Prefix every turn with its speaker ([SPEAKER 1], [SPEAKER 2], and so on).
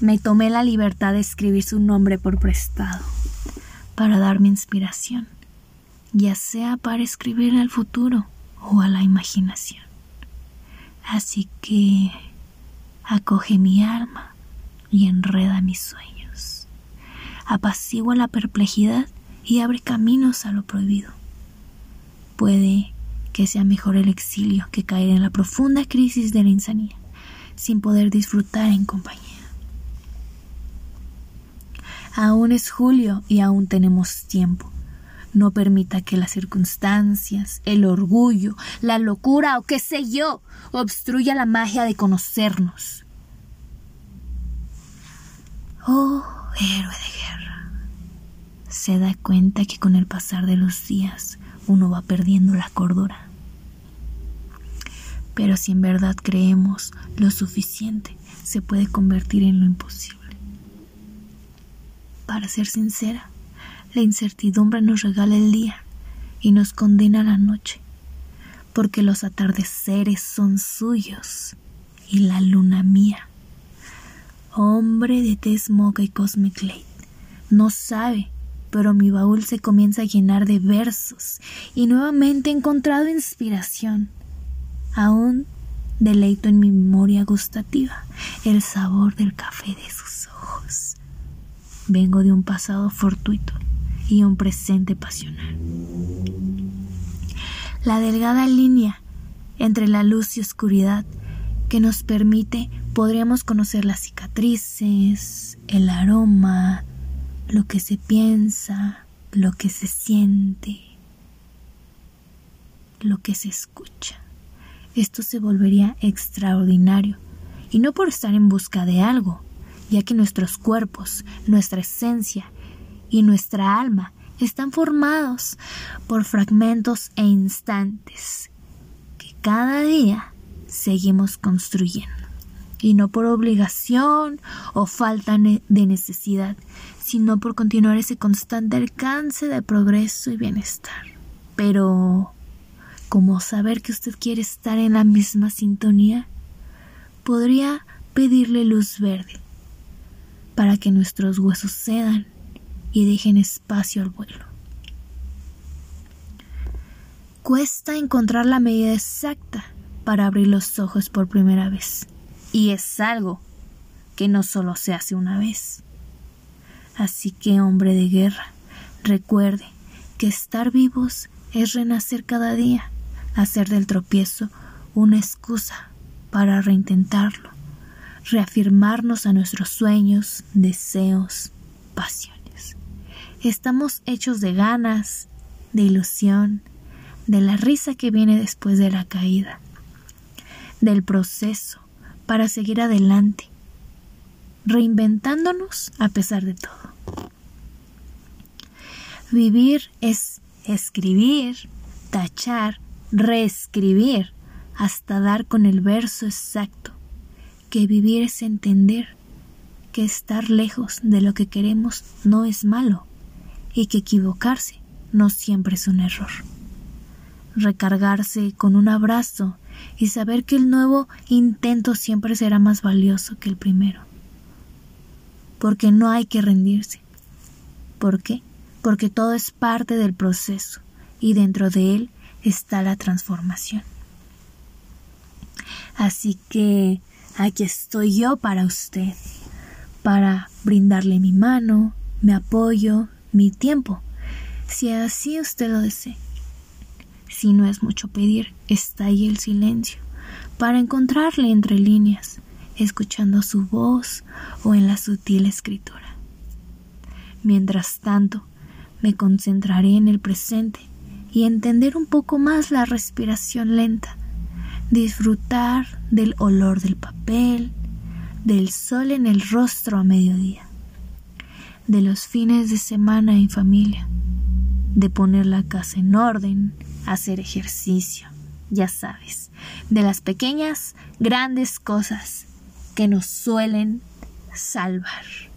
[SPEAKER 1] me tomé la libertad de escribir su nombre por prestado, para darme inspiración, ya sea para escribir al futuro o a la imaginación. Así que acoge mi alma y enreda mis sueños, apacigua la perplejidad y abre caminos a lo prohibido. Puede que sea mejor el exilio que caer en la profunda crisis de la insanía, sin poder disfrutar en compañía. Aún es julio y aún tenemos tiempo. No permita que las circunstancias, el orgullo, la locura o qué sé yo obstruya la magia de conocernos. Oh, héroe de guerra. Se da cuenta que con el pasar de los días uno va perdiendo la cordura. Pero si en verdad creemos lo suficiente, se puede convertir en lo imposible. Para ser sincera, la incertidumbre nos regala el día y nos condena la noche, porque los atardeceres son suyos y la luna mía. Hombre de tez moca y Cosmic Light, no sabe, pero mi baúl se comienza a llenar de versos y nuevamente he encontrado inspiración. Aún deleito en mi memoria gustativa el sabor del café de sus. Vengo de un pasado fortuito y un presente pasional. La delgada línea entre la luz y oscuridad que nos permite podríamos conocer las cicatrices, el aroma, lo que se piensa, lo que se siente, lo que se escucha. Esto se volvería extraordinario, y no por estar en busca de algo, ya que nuestros cuerpos, nuestra esencia y nuestra alma están formados por fragmentos e instantes que cada día seguimos construyendo. Y no por obligación o falta de necesidad, sino por continuar ese constante alcance de progreso y bienestar. Pero, ¿cómo saber que usted quiere estar en la misma sintonía? Podría pedirle luz verde para que nuestros huesos cedan y dejen espacio al vuelo. Cuesta encontrar la medida exacta para abrir los ojos por primera vez, y es algo que no solo se hace una vez. Así que, hombre de guerra, recuerde que estar vivos es renacer cada día, hacer del tropiezo una excusa para reintentarlo, reafirmarnos a nuestros sueños, deseos, pasión. Estamos hechos de ganas, de ilusión, de la risa que viene después de la caída, del proceso para seguir adelante, reinventándonos a pesar de todo. Vivir es escribir, tachar, reescribir, hasta dar con el verso exacto, que vivir es entender que estar lejos de lo que queremos no es malo, y que equivocarse no siempre es un error. Recargarse con un abrazo y saber que el nuevo intento siempre será más valioso que el primero. Porque no hay que rendirse. ¿Por qué? Porque todo es parte del proceso y dentro de él está la transformación. Así que aquí estoy yo para usted, para brindarle mi mano, mi apoyo, mi tiempo, si así usted lo desea. Si no es mucho pedir, está ahí el silencio, para encontrarle entre líneas, escuchando su voz o en la sutil escritura. Mientras tanto, me concentraré en el presente y entender un poco más la respiración lenta, disfrutar del olor del papel, del sol en el rostro a mediodía de los fines de semana en familia, de poner la casa en orden, hacer ejercicio, ya sabes, de las pequeñas, grandes cosas que nos suelen salvar.